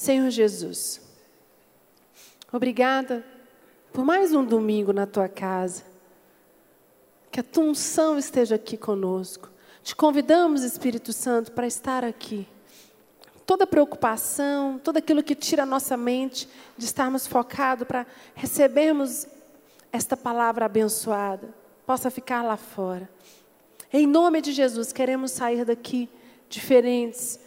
Senhor Jesus, obrigada por mais um domingo na tua casa. Que a tua unção esteja aqui conosco. Te convidamos, Espírito Santo, para estar aqui. Toda preocupação, tudo aquilo que tira a nossa mente de estarmos focados para recebermos esta palavra abençoada, possa ficar lá fora. Em nome de Jesus, queremos sair daqui diferentes,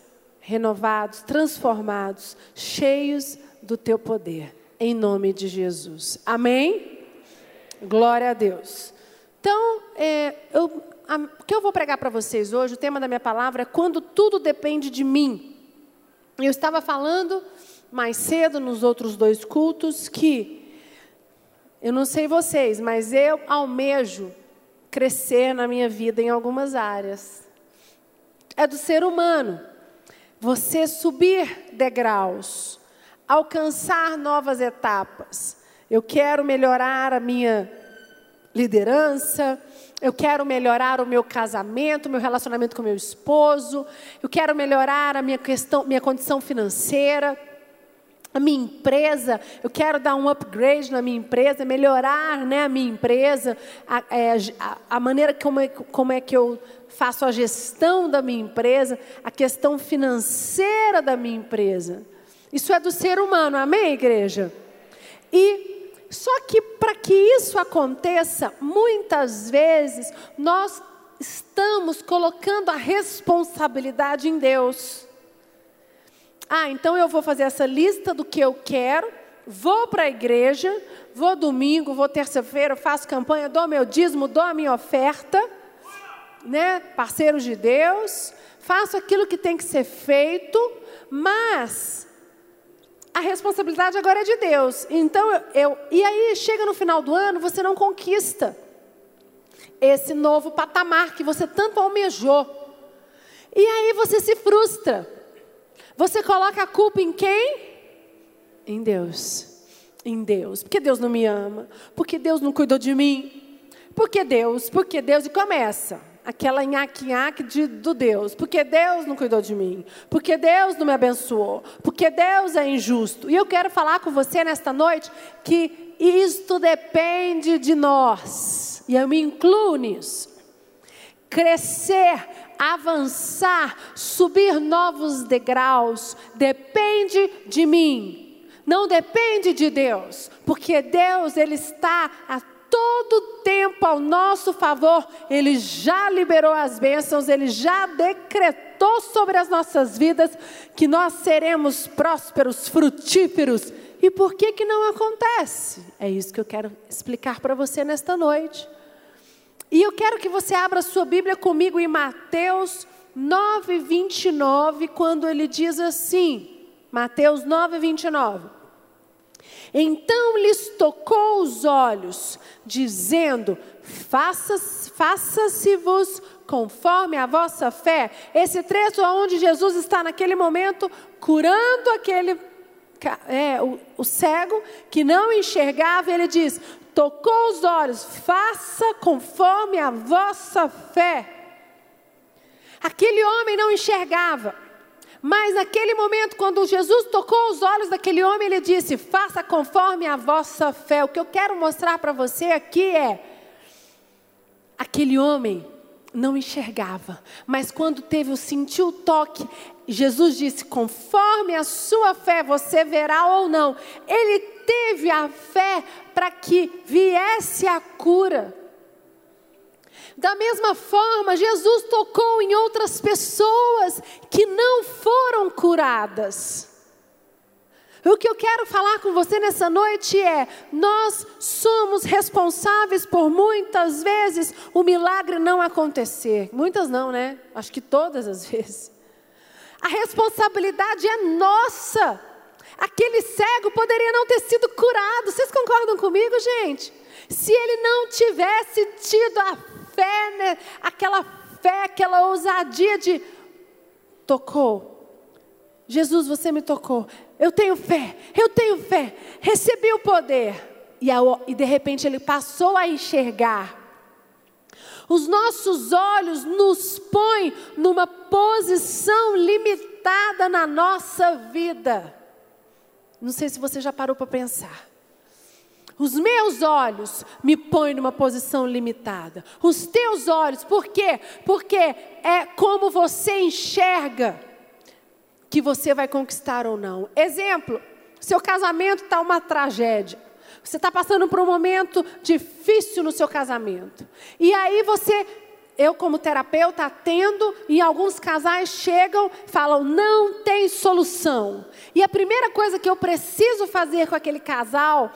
renovados, transformados, cheios do teu poder. Em nome de Jesus. Amém? Glória a Deus. Então, é, eu, a, o que eu vou pregar para vocês hoje, o tema da minha palavra é quando tudo depende de mim. Eu estava falando mais cedo nos outros dois cultos que eu não sei vocês, mas eu almejo crescer na minha vida em algumas áreas. É do ser humano. Você subir degraus, alcançar novas etapas. Eu quero melhorar a minha liderança, eu quero melhorar o meu casamento, meu relacionamento com meu esposo, eu quero melhorar a minha questão, minha condição financeira a minha empresa, eu quero dar um upgrade na minha empresa, melhorar né, a minha empresa, a, é, a, a maneira como é, como é que eu faço a gestão da minha empresa, a questão financeira da minha empresa. Isso é do ser humano, amém, igreja? E só que para que isso aconteça, muitas vezes nós estamos colocando a responsabilidade em Deus. Ah, então eu vou fazer essa lista do que eu quero, vou para a igreja, vou domingo, vou terça-feira, faço campanha, dou meu dízimo, dou a minha oferta, né? Parceiros de Deus, faço aquilo que tem que ser feito, mas a responsabilidade agora é de Deus. Então eu, eu e aí chega no final do ano, você não conquista esse novo patamar que você tanto almejou. E aí você se frustra. Você coloca a culpa em quem? Em Deus. Em Deus. Porque Deus não me ama. Porque Deus não cuidou de mim. Porque Deus, porque Deus. E começa aquela nhaque-nhaque de, do Deus. Porque Deus não cuidou de mim. Porque Deus não me abençoou. Porque Deus é injusto. E eu quero falar com você nesta noite que isto depende de nós. E eu me incluo nisso. Crescer avançar, subir novos degraus, depende de mim. Não depende de Deus, porque Deus ele está a todo tempo ao nosso favor. Ele já liberou as bênçãos, ele já decretou sobre as nossas vidas que nós seremos prósperos, frutíferos. E por que que não acontece? É isso que eu quero explicar para você nesta noite. E eu quero que você abra sua Bíblia comigo em Mateus 9, 29, quando ele diz assim: Mateus 9, 29. Então lhes tocou os olhos, dizendo: Faça-se-vos faça conforme a vossa fé. Esse trecho onde Jesus está naquele momento curando aquele é, o, o cego que não enxergava, ele diz: tocou os olhos, faça conforme a vossa fé. Aquele homem não enxergava, mas naquele momento, quando Jesus tocou os olhos daquele homem, ele disse: Faça conforme a vossa fé. O que eu quero mostrar para você aqui é: aquele homem não enxergava, mas quando teve o sentiu o toque, Jesus disse: conforme a sua fé você verá ou não. Ele teve a fé para que viesse a cura. Da mesma forma, Jesus tocou em outras pessoas que não foram curadas. O que eu quero falar com você nessa noite é: nós somos responsáveis por muitas vezes o milagre não acontecer. Muitas não, né? Acho que todas as vezes. A responsabilidade é nossa. Aquele cego poderia não ter sido curado. Vocês concordam comigo, gente? Se ele não tivesse tido a fé, né? aquela fé, aquela ousadia de tocou. Jesus, você me tocou. Eu tenho fé, eu tenho fé. Recebi o poder. E, e de repente ele passou a enxergar. Os nossos olhos nos põem numa posição limitada na nossa vida. Não sei se você já parou para pensar. Os meus olhos me põem numa posição limitada. Os teus olhos, por quê? Porque é como você enxerga que você vai conquistar ou não. Exemplo: seu casamento está uma tragédia. Você está passando por um momento difícil no seu casamento. E aí você, eu como terapeuta, atendo, e alguns casais chegam, falam, não tem solução. E a primeira coisa que eu preciso fazer com aquele casal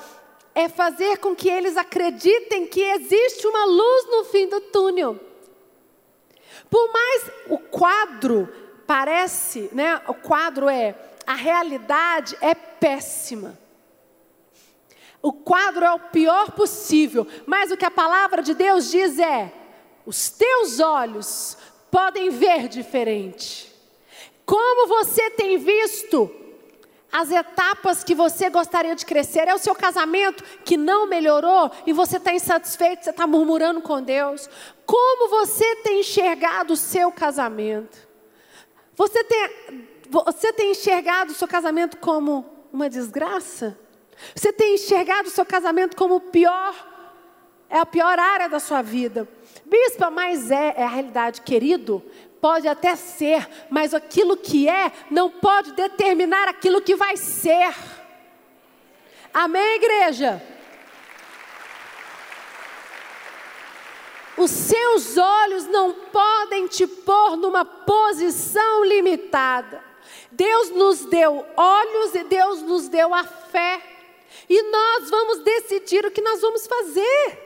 é fazer com que eles acreditem que existe uma luz no fim do túnel. Por mais o quadro parece, né? O quadro é a realidade é péssima. O quadro é o pior possível, mas o que a palavra de Deus diz é: os teus olhos podem ver diferente. Como você tem visto as etapas que você gostaria de crescer. É o seu casamento que não melhorou e você está insatisfeito, você está murmurando com Deus. Como você tem enxergado o seu casamento? Você tem, você tem enxergado o seu casamento como uma desgraça? Você tem enxergado o seu casamento como o pior, é a pior área da sua vida? Bispa, mas é, é a realidade, querido. Pode até ser, mas aquilo que é não pode determinar aquilo que vai ser. Amém, igreja? Os seus olhos não podem te pôr numa posição limitada. Deus nos deu olhos e Deus nos deu a fé. E nós vamos decidir o que nós vamos fazer.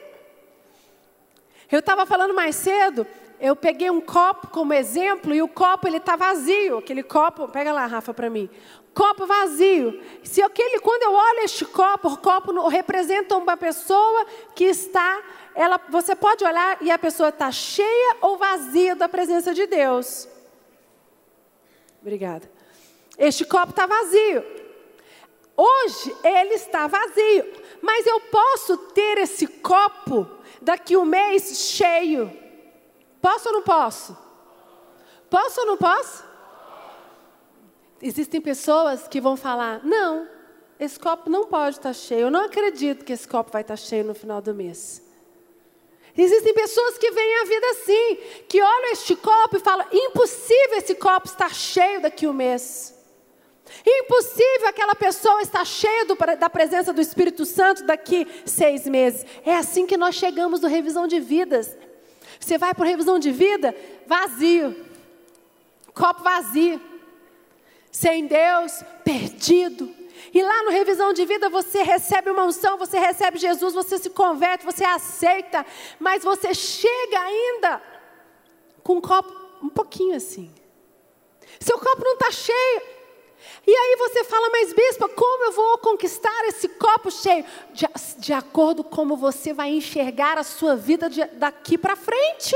Eu estava falando mais cedo eu peguei um copo como exemplo e o copo ele está vazio. Aquele copo, pega lá, Rafa, para mim. Copo vazio. Se aquele, quando eu olho este copo, o copo representa uma pessoa que está, ela, você pode olhar e a pessoa está cheia ou vazia da presença de Deus. Obrigada. Este copo está vazio. Hoje ele está vazio, mas eu posso ter esse copo daqui um mês cheio. Posso ou não posso? Posso ou não posso? Existem pessoas que vão falar: não, esse copo não pode estar cheio. Eu não acredito que esse copo vai estar cheio no final do mês. Existem pessoas que veem a vida assim, que olham este copo e falam: impossível esse copo estar cheio daqui um mês. Impossível aquela pessoa estar cheia do, da presença do Espírito Santo daqui seis meses. É assim que nós chegamos no revisão de vidas. Você vai para revisão de vida vazio, copo vazio, sem Deus, perdido. E lá no revisão de vida você recebe uma unção, você recebe Jesus, você se converte, você aceita, mas você chega ainda com um copo um pouquinho assim. Seu copo não está cheio. E aí você fala, mas bispa, como eu vou conquistar esse copo cheio? De, de acordo com como você vai enxergar a sua vida de, daqui para frente.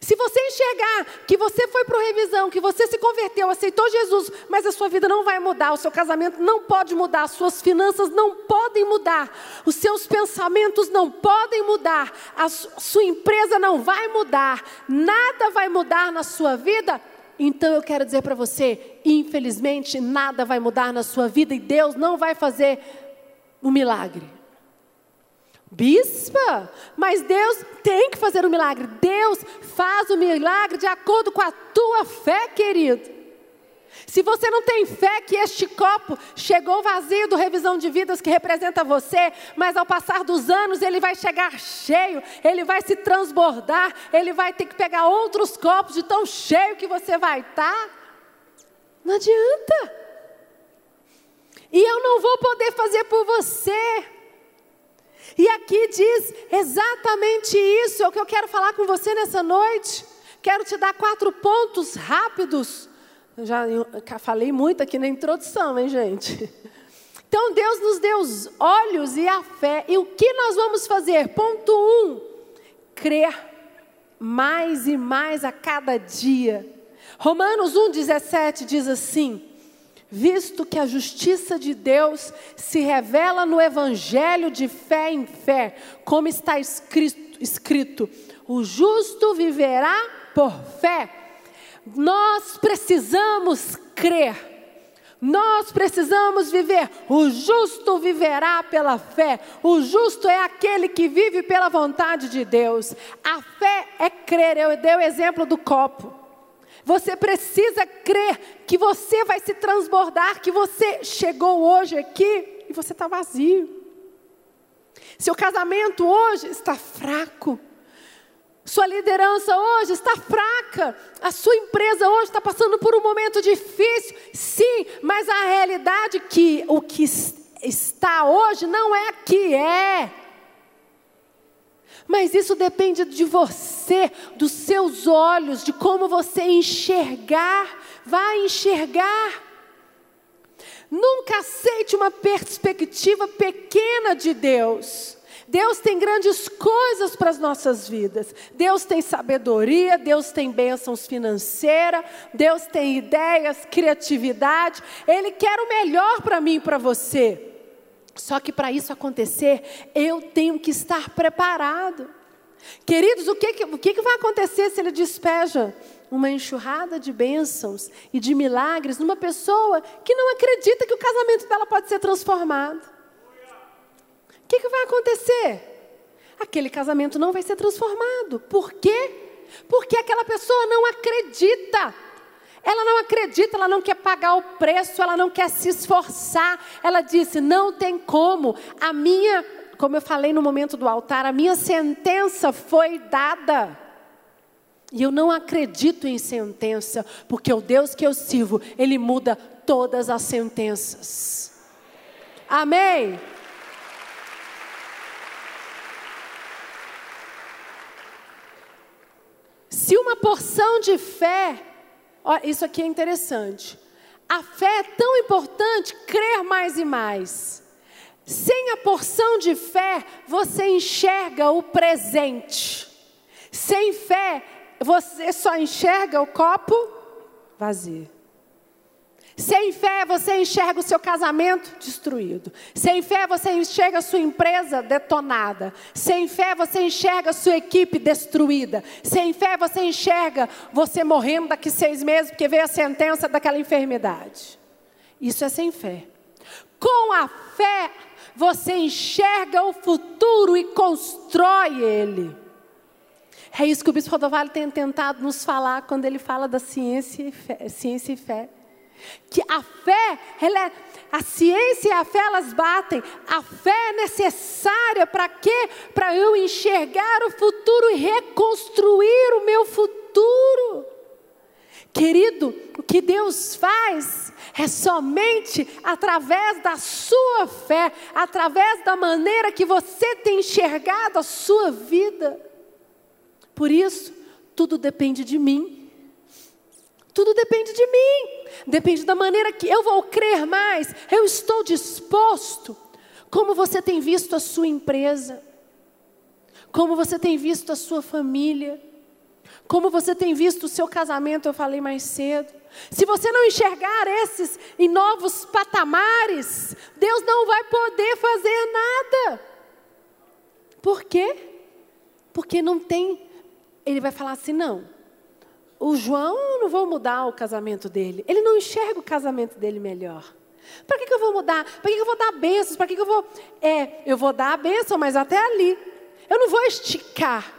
Se você enxergar que você foi para revisão, que você se converteu, aceitou Jesus, mas a sua vida não vai mudar, o seu casamento não pode mudar, as suas finanças não podem mudar, os seus pensamentos não podem mudar, a sua empresa não vai mudar, nada vai mudar na sua vida, então eu quero dizer para você, infelizmente nada vai mudar na sua vida e Deus não vai fazer um milagre. Bispa, mas Deus tem que fazer um milagre. Deus faz o milagre de acordo com a tua fé, querido. Se você não tem fé que este copo chegou vazio do revisão de vidas que representa você, mas ao passar dos anos ele vai chegar cheio, ele vai se transbordar, ele vai ter que pegar outros copos de tão cheio que você vai estar. Tá? Não adianta. E eu não vou poder fazer por você. E aqui diz exatamente isso, é o que eu quero falar com você nessa noite. Quero te dar quatro pontos rápidos já falei muito aqui na introdução, hein, gente? Então Deus nos deu os olhos e a fé. E o que nós vamos fazer? Ponto um: crer mais e mais a cada dia. Romanos 1,17 diz assim: Visto que a justiça de Deus se revela no evangelho de fé em fé, como está escrito, escrito o justo viverá por fé. Nós precisamos crer. Nós precisamos viver. O justo viverá pela fé. O justo é aquele que vive pela vontade de Deus. A fé é crer. Eu dei o exemplo do copo. Você precisa crer que você vai se transbordar, que você chegou hoje aqui e você está vazio. Seu casamento hoje está fraco. Sua liderança hoje está fraca. A sua empresa hoje está passando por um momento difícil. Sim, mas a realidade é que o que está hoje não é que é. Mas isso depende de você, dos seus olhos, de como você enxergar, vai enxergar. Nunca aceite uma perspectiva pequena de Deus. Deus tem grandes coisas para as nossas vidas. Deus tem sabedoria, Deus tem bênçãos financeiras, Deus tem ideias, criatividade. Ele quer o melhor para mim e para você. Só que para isso acontecer, eu tenho que estar preparado. Queridos, o que, o que vai acontecer se ele despeja uma enxurrada de bênçãos e de milagres numa pessoa que não acredita que o casamento dela pode ser transformado? O que, que vai acontecer? Aquele casamento não vai ser transformado. Por quê? Porque aquela pessoa não acredita. Ela não acredita, ela não quer pagar o preço, ela não quer se esforçar. Ela disse: não tem como. A minha, como eu falei no momento do altar, a minha sentença foi dada. E eu não acredito em sentença, porque o Deus que eu sirvo, Ele muda todas as sentenças. Amém? Se uma porção de fé, isso aqui é interessante. A fé é tão importante, crer mais e mais. Sem a porção de fé, você enxerga o presente. Sem fé, você só enxerga o copo vazio. Sem fé você enxerga o seu casamento destruído. Sem fé você enxerga a sua empresa detonada. Sem fé você enxerga a sua equipe destruída. Sem fé você enxerga você morrendo daqui seis meses porque veio a sentença daquela enfermidade. Isso é sem fé. Com a fé você enxerga o futuro e constrói ele. É isso que o Bispo Rodovalho tem tentado nos falar quando ele fala da ciência e fé. Ciência e fé. Que a fé, ela é, a ciência e a fé elas batem. A fé é necessária para quê? Para eu enxergar o futuro e reconstruir o meu futuro. Querido, o que Deus faz é somente através da sua fé, através da maneira que você tem enxergado a sua vida. Por isso, tudo depende de mim. Tudo depende de mim, depende da maneira que eu vou crer mais. Eu estou disposto. Como você tem visto a sua empresa? Como você tem visto a sua família? Como você tem visto o seu casamento? Eu falei mais cedo. Se você não enxergar esses em novos patamares, Deus não vai poder fazer nada. Por quê? Porque não tem. Ele vai falar assim: não, o João, não vou mudar o casamento dele. Ele não enxerga o casamento dele melhor. Para que, que eu vou mudar? Para que, que eu vou dar bênçãos? Para que, que eu vou. É, eu vou dar a bênção, mas até ali. Eu não vou esticar.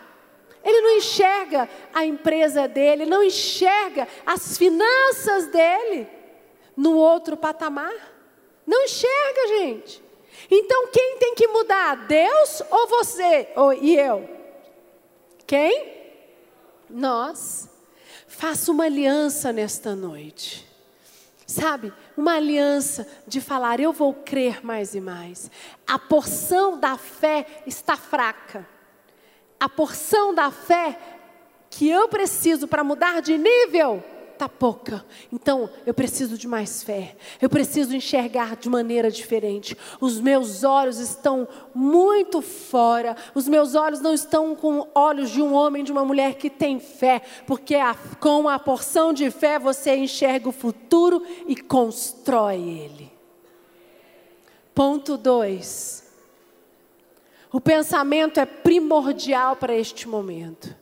Ele não enxerga a empresa dele, não enxerga as finanças dele no outro patamar. Não enxerga, gente. Então quem tem que mudar? Deus ou você? Ou, e eu? Quem? Nós. Faça uma aliança nesta noite. Sabe, uma aliança de falar, eu vou crer mais e mais. A porção da fé está fraca. A porção da fé que eu preciso para mudar de nível está pouca. Então, eu preciso de mais fé. Eu preciso enxergar de maneira diferente. Os meus olhos estão muito fora. Os meus olhos não estão com olhos de um homem, de uma mulher que tem fé, porque a, com a porção de fé você enxerga o futuro e constrói ele. Ponto 2. O pensamento é primordial para este momento.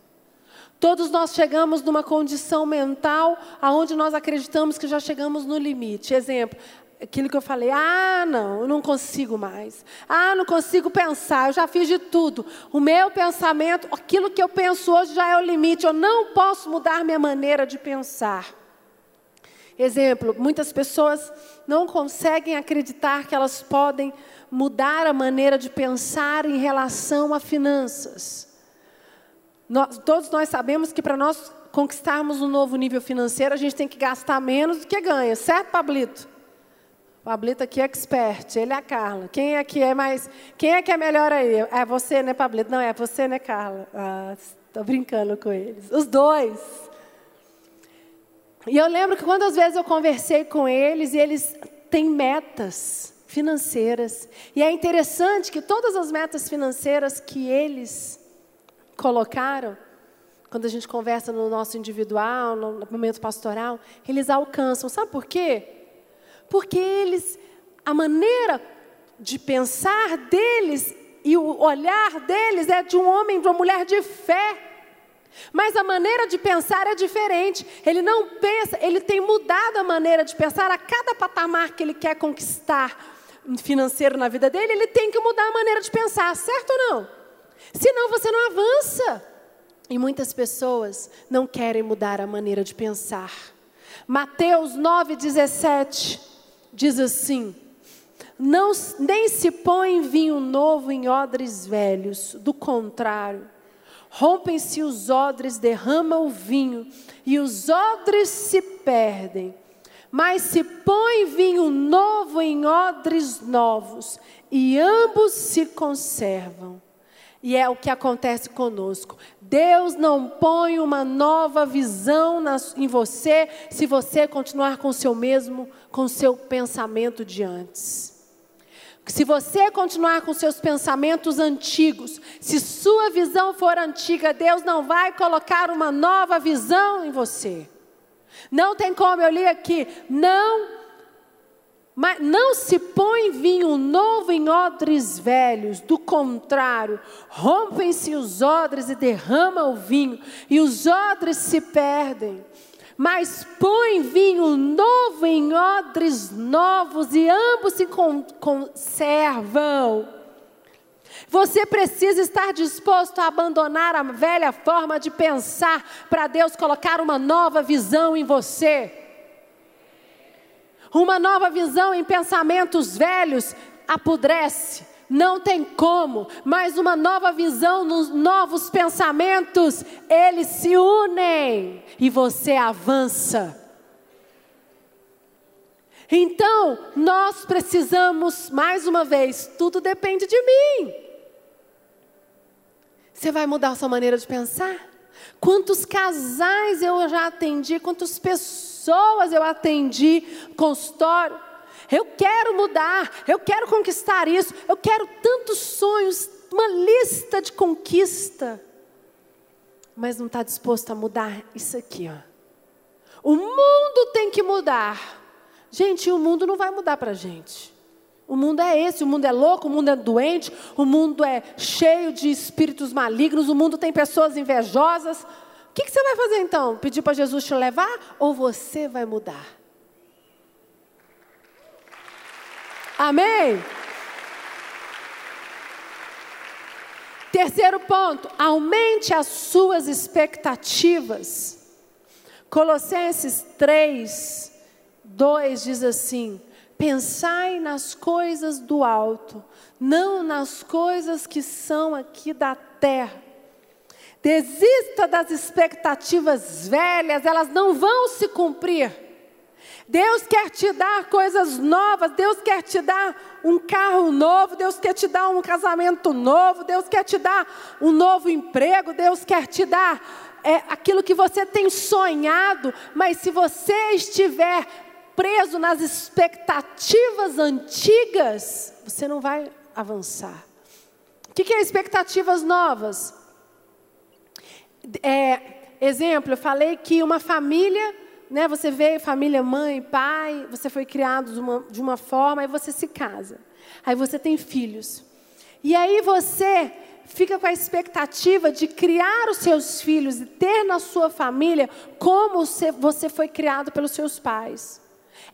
Todos nós chegamos numa condição mental aonde nós acreditamos que já chegamos no limite. Exemplo, aquilo que eu falei, ah, não, eu não consigo mais. Ah, não consigo pensar, eu já fiz de tudo. O meu pensamento, aquilo que eu penso hoje já é o limite, eu não posso mudar minha maneira de pensar. Exemplo, muitas pessoas não conseguem acreditar que elas podem mudar a maneira de pensar em relação a finanças. Nós, todos nós sabemos que para nós conquistarmos um novo nível financeiro, a gente tem que gastar menos do que ganha, certo, Pablito? Pablito aqui é expert, ele é a Carla. Quem aqui é mais. Quem é que é melhor aí? É você, né, Pablito? Não, é você, né, Carla? Estou ah, brincando com eles. Os dois. E eu lembro que quantas vezes eu conversei com eles e eles têm metas financeiras. E é interessante que todas as metas financeiras que eles colocaram, quando a gente conversa no nosso individual, no momento pastoral, eles alcançam. Sabe por quê? Porque eles, a maneira de pensar deles e o olhar deles é de um homem, de uma mulher de fé. Mas a maneira de pensar é diferente. Ele não pensa, ele tem mudado a maneira de pensar a cada patamar que ele quer conquistar financeiro na vida dele, ele tem que mudar a maneira de pensar, certo ou não? Senão você não avança. E muitas pessoas não querem mudar a maneira de pensar. Mateus 9,17 diz assim: não, nem se põe vinho novo em odres velhos, do contrário, rompem-se os odres, derrama o vinho, e os odres se perdem. Mas se põe vinho novo em odres novos, e ambos se conservam. E é o que acontece conosco. Deus não põe uma nova visão em você se você continuar com o seu mesmo, com seu pensamento de antes. Se você continuar com seus pensamentos antigos, se sua visão for antiga, Deus não vai colocar uma nova visão em você. Não tem como, eu li aqui, não mas não se põe vinho novo em odres velhos, do contrário, rompem-se os odres e derrama o vinho, e os odres se perdem. Mas põe vinho novo em odres novos, e ambos se conservam. Você precisa estar disposto a abandonar a velha forma de pensar para Deus colocar uma nova visão em você. Uma nova visão em pensamentos velhos apodrece. Não tem como, mas uma nova visão nos novos pensamentos, eles se unem e você avança. Então, nós precisamos, mais uma vez, tudo depende de mim. Você vai mudar a sua maneira de pensar? Quantos casais eu já atendi, quantas pessoas pessoas eu atendi, consultório. Eu quero mudar, eu quero conquistar isso, eu quero tantos sonhos, uma lista de conquista. Mas não está disposto a mudar isso aqui, ó. O mundo tem que mudar. Gente, o mundo não vai mudar para a gente. O mundo é esse, o mundo é louco, o mundo é doente, o mundo é cheio de espíritos malignos, o mundo tem pessoas invejosas que, que você vai fazer então? Pedir para Jesus te levar ou você vai mudar? Amém? Terceiro ponto, aumente as suas expectativas. Colossenses 3, 2 diz assim: Pensai nas coisas do alto, não nas coisas que são aqui da terra Desista das expectativas velhas, elas não vão se cumprir. Deus quer te dar coisas novas, Deus quer te dar um carro novo, Deus quer te dar um casamento novo, Deus quer te dar um novo emprego, Deus quer te dar é, aquilo que você tem sonhado, mas se você estiver preso nas expectativas antigas, você não vai avançar. O que, que é expectativas novas? É, exemplo, eu falei que uma família, né, você veio, família, mãe, pai, você foi criado de uma, de uma forma, aí você se casa. Aí você tem filhos. E aí você fica com a expectativa de criar os seus filhos e ter na sua família como você foi criado pelos seus pais.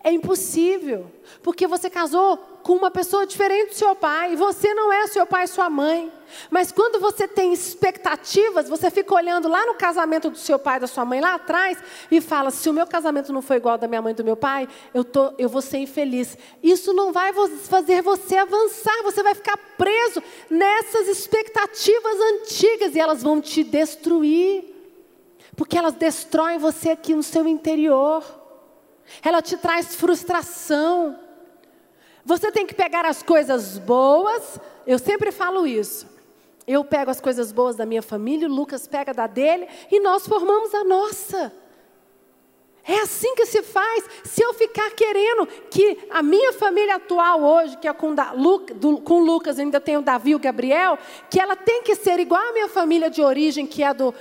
É impossível, porque você casou com uma pessoa diferente do seu pai, e você não é seu pai e sua mãe. Mas quando você tem expectativas, você fica olhando lá no casamento do seu pai e da sua mãe lá atrás e fala: se o meu casamento não foi igual ao da minha mãe e do meu pai, eu, tô, eu vou ser infeliz. Isso não vai fazer você avançar, você vai ficar preso nessas expectativas antigas e elas vão te destruir, porque elas destroem você aqui no seu interior ela te traz frustração. Você tem que pegar as coisas boas, eu sempre falo isso. Eu pego as coisas boas da minha família, o Lucas pega da dele e nós formamos a nossa. É assim que se faz. Se eu ficar querendo que a minha família atual hoje, que é com, da, do, com Lucas, ainda tem o Davi e o Gabriel, que ela tem que ser igual à minha família de origem, que é do,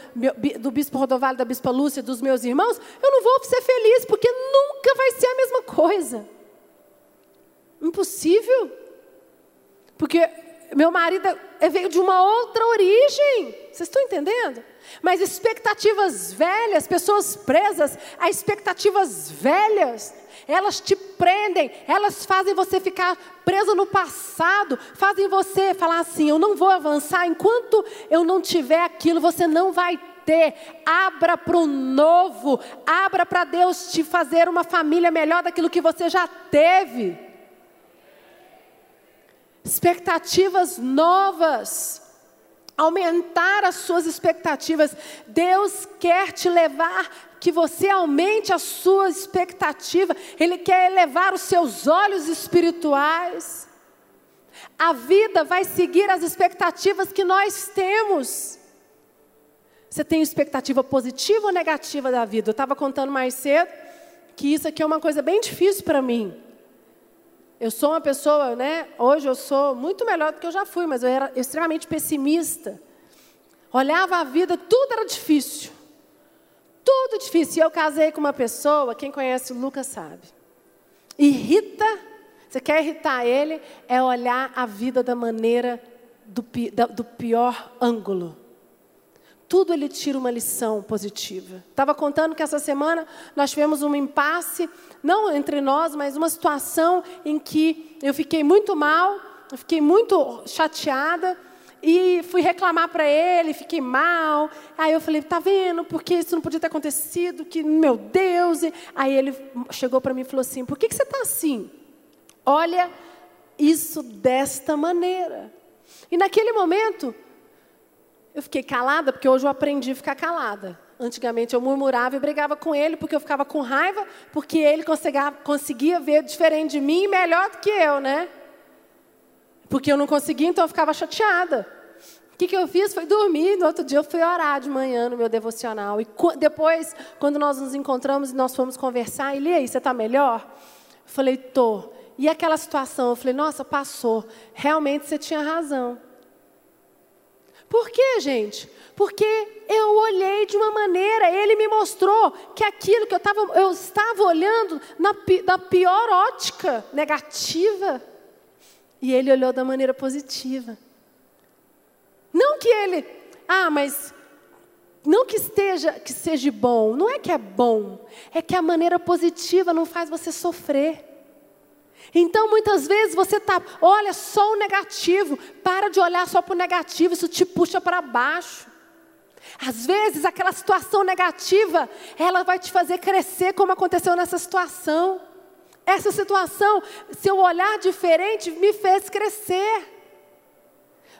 do Bispo Rodovalho, da Bispa Lúcia, dos meus irmãos, eu não vou ser feliz, porque nunca vai ser a mesma coisa. Impossível. Porque meu marido é, veio de uma outra origem. Vocês estão entendendo? Mas expectativas velhas, pessoas presas a expectativas velhas, elas te prendem, elas fazem você ficar preso no passado, fazem você falar assim: eu não vou avançar enquanto eu não tiver aquilo, você não vai ter. Abra para o novo, abra para Deus te fazer uma família melhor daquilo que você já teve. Expectativas novas aumentar as suas expectativas. Deus quer te levar que você aumente a sua expectativa. Ele quer elevar os seus olhos espirituais. A vida vai seguir as expectativas que nós temos. Você tem expectativa positiva ou negativa da vida? Eu estava contando mais cedo que isso aqui é uma coisa bem difícil para mim. Eu sou uma pessoa, né? Hoje eu sou muito melhor do que eu já fui, mas eu era extremamente pessimista. Olhava a vida, tudo era difícil. Tudo difícil. E eu casei com uma pessoa, quem conhece o Lucas sabe. Irrita, você quer irritar ele, é olhar a vida da maneira do, do pior ângulo tudo ele tira uma lição positiva. Estava contando que essa semana nós tivemos um impasse, não entre nós, mas uma situação em que eu fiquei muito mal, eu fiquei muito chateada e fui reclamar para ele, fiquei mal. Aí eu falei, tá vendo? Porque isso não podia ter acontecido, que meu Deus. Aí ele chegou para mim e falou assim: "Por que que você está assim? Olha isso desta maneira". E naquele momento eu fiquei calada, porque hoje eu aprendi a ficar calada. Antigamente eu murmurava e brigava com ele, porque eu ficava com raiva, porque ele conseguia, ver diferente de mim e melhor do que eu, né? Porque eu não conseguia, então eu ficava chateada. O que, que eu fiz? Foi dormir. No outro dia eu fui orar de manhã no meu devocional. E depois, quando nós nos encontramos e nós fomos conversar, ele, e aí, você está melhor? Eu falei, tô. E aquela situação, eu falei, nossa, passou. Realmente você tinha razão. Por quê, gente? Porque eu olhei de uma maneira, ele me mostrou que aquilo que eu, tava, eu estava olhando na, pior ótica, negativa, e ele olhou da maneira positiva. Não que ele, ah, mas não que esteja que seja bom, não é que é bom, é que a maneira positiva não faz você sofrer. Então, muitas vezes você tá, olha só o negativo, para de olhar só para o negativo, isso te puxa para baixo. Às vezes, aquela situação negativa, ela vai te fazer crescer, como aconteceu nessa situação. Essa situação, seu olhar diferente, me fez crescer.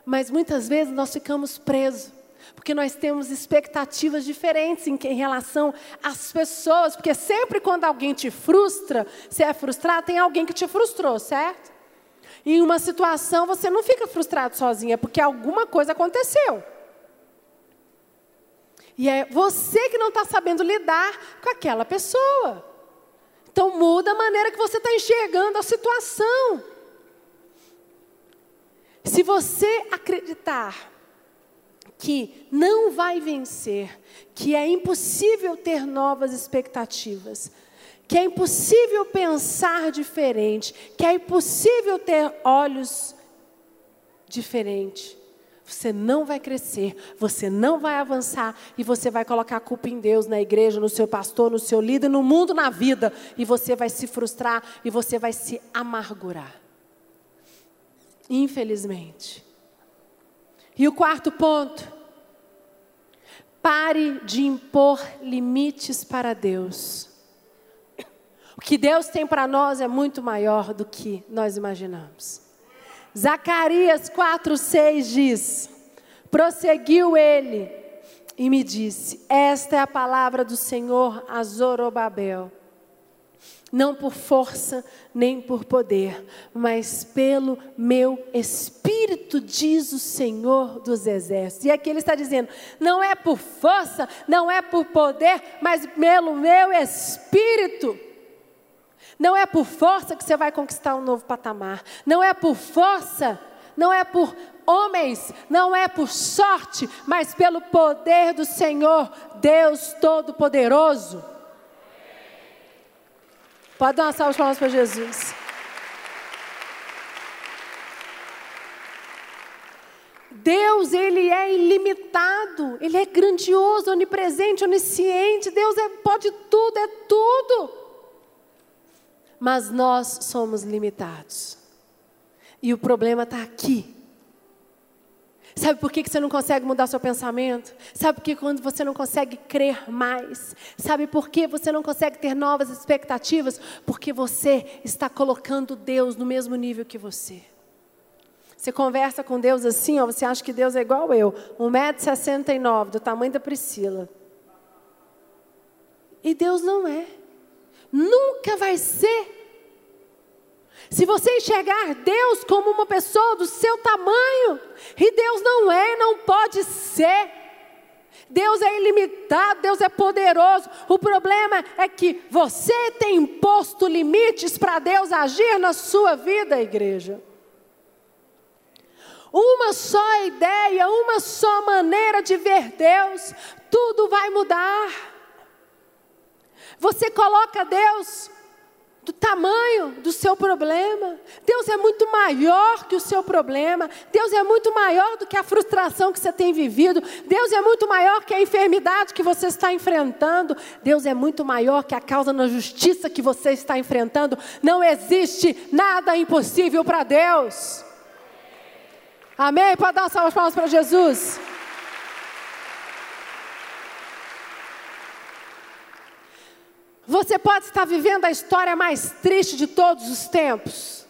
Mas muitas vezes nós ficamos presos porque nós temos expectativas diferentes em, em, relação às pessoas, porque sempre quando alguém te frustra, você é frustrado, tem alguém que te frustrou, certo? Em uma situação você não fica frustrado sozinha, porque alguma coisa aconteceu. E é você que não está sabendo lidar com aquela pessoa. Então muda a maneira que você está enxergando a situação. Se você acreditar que não vai vencer, que é impossível ter novas expectativas, que é impossível pensar diferente, que é impossível ter olhos diferente. Você não vai crescer, você não vai avançar e você vai colocar a culpa em Deus, na igreja, no seu pastor, no seu líder, no mundo, na vida. E você vai se frustrar e você vai se amargurar. Infelizmente. E o quarto ponto. Pare de impor limites para Deus. O que Deus tem para nós é muito maior do que nós imaginamos. Zacarias 4,6 diz: Prosseguiu ele e me disse: Esta é a palavra do Senhor a Zorobabel. Não por força nem por poder, mas pelo meu espírito, diz o Senhor dos exércitos. E aqui ele está dizendo: não é por força, não é por poder, mas pelo meu espírito. Não é por força que você vai conquistar um novo patamar. Não é por força, não é por homens, não é por sorte, mas pelo poder do Senhor, Deus Todo-Poderoso. Pode dar uma salva de palmas para Jesus. Deus, Ele é ilimitado, Ele é grandioso, onipresente, onisciente. Deus é, pode tudo, é tudo mas nós somos limitados. E o problema está aqui. Sabe por que você não consegue mudar seu pensamento? Sabe por que quando você não consegue crer mais? Sabe por que você não consegue ter novas expectativas? Porque você está colocando Deus no mesmo nível que você. Você conversa com Deus assim, ó, você acha que Deus é igual eu, 1,69m, do tamanho da Priscila. E Deus não é. Nunca vai ser. Se você enxergar Deus como uma pessoa do seu tamanho, e Deus não é, não pode ser. Deus é ilimitado, Deus é poderoso. O problema é que você tem imposto limites para Deus agir na sua vida, igreja. Uma só ideia, uma só maneira de ver Deus, tudo vai mudar. Você coloca Deus do tamanho do seu problema. Deus é muito maior que o seu problema. Deus é muito maior do que a frustração que você tem vivido. Deus é muito maior que a enfermidade que você está enfrentando. Deus é muito maior que a causa na justiça que você está enfrentando. Não existe nada impossível para Deus. Amém? Pode dar uma salva de palmas para Jesus. Você pode estar vivendo a história mais triste de todos os tempos.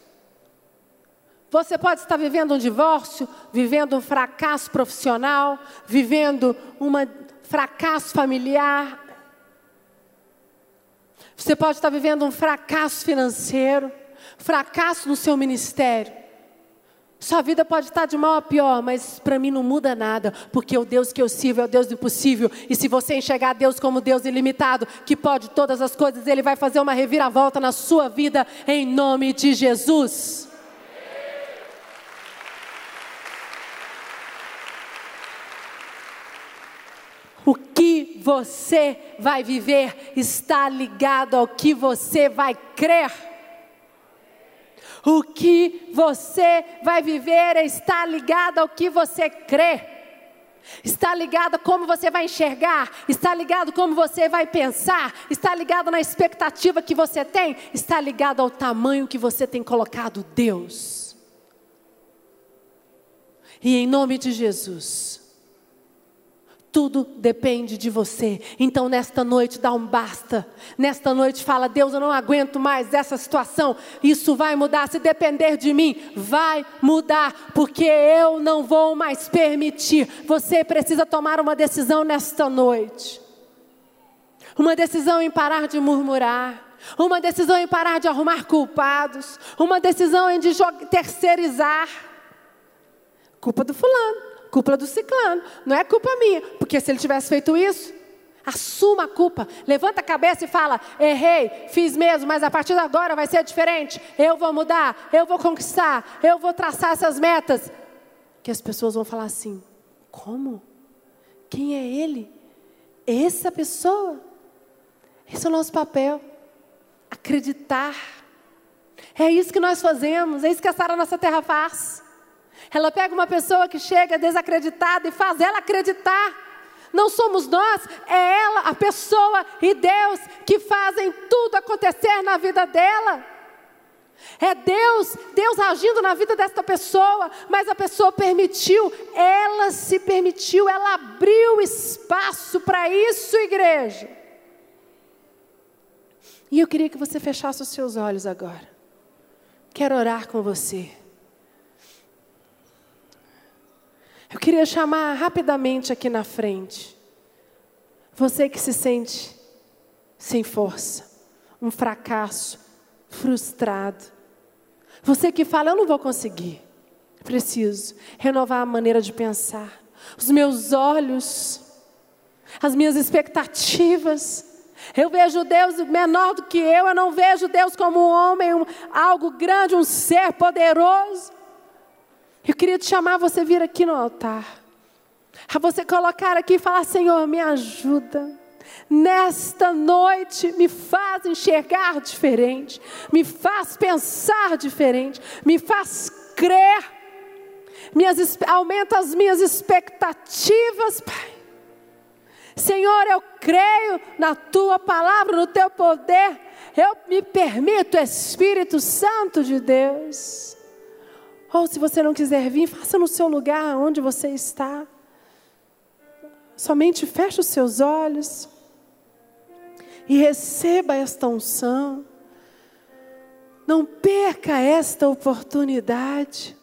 Você pode estar vivendo um divórcio, vivendo um fracasso profissional, vivendo um fracasso familiar. Você pode estar vivendo um fracasso financeiro, fracasso no seu ministério. Sua vida pode estar de mal a pior, mas para mim não muda nada, porque o Deus que eu sirvo é o Deus do impossível. E se você enxergar Deus como Deus ilimitado, que pode todas as coisas, Ele vai fazer uma reviravolta na sua vida, em nome de Jesus. O que você vai viver está ligado ao que você vai crer. O que você vai viver está ligado ao que você crê. Está ligado a como você vai enxergar, está ligado como você vai pensar, está ligado na expectativa que você tem, está ligado ao tamanho que você tem colocado Deus. E em nome de Jesus, tudo depende de você. Então, nesta noite, dá um basta. Nesta noite, fala: Deus, eu não aguento mais essa situação. Isso vai mudar. Se depender de mim, vai mudar. Porque eu não vou mais permitir. Você precisa tomar uma decisão nesta noite. Uma decisão em parar de murmurar. Uma decisão em parar de arrumar culpados. Uma decisão em de terceirizar. Culpa do fulano culpa do ciclano, não é culpa minha, porque se ele tivesse feito isso, assuma a culpa, levanta a cabeça e fala: errei, fiz mesmo, mas a partir de agora vai ser diferente. Eu vou mudar, eu vou conquistar, eu vou traçar essas metas. Que as pessoas vão falar assim: como? Quem é ele? Essa pessoa? Esse é o nosso papel. Acreditar. É isso que nós fazemos, é isso que a Sara Nossa Terra faz. Ela pega uma pessoa que chega desacreditada e faz ela acreditar. Não somos nós, é ela, a pessoa e Deus que fazem tudo acontecer na vida dela. É Deus, Deus agindo na vida desta pessoa, mas a pessoa permitiu, ela se permitiu, ela abriu espaço para isso, igreja. E eu queria que você fechasse os seus olhos agora. Quero orar com você. Eu queria chamar rapidamente aqui na frente. Você que se sente sem força, um fracasso, frustrado. Você que fala, eu não vou conseguir. Preciso renovar a maneira de pensar. Os meus olhos, as minhas expectativas. Eu vejo Deus menor do que eu, eu não vejo Deus como um homem, um, algo grande, um ser poderoso. Eu queria te chamar você vir aqui no altar. A você colocar aqui e falar: Senhor, me ajuda. Nesta noite, me faz enxergar diferente, me faz pensar diferente, me faz crer, minhas, aumenta as minhas expectativas, Pai. Senhor, eu creio na tua palavra, no teu poder. Eu me permito, Espírito Santo de Deus. Ou se você não quiser vir, faça no seu lugar onde você está. Somente feche os seus olhos e receba esta unção. Não perca esta oportunidade.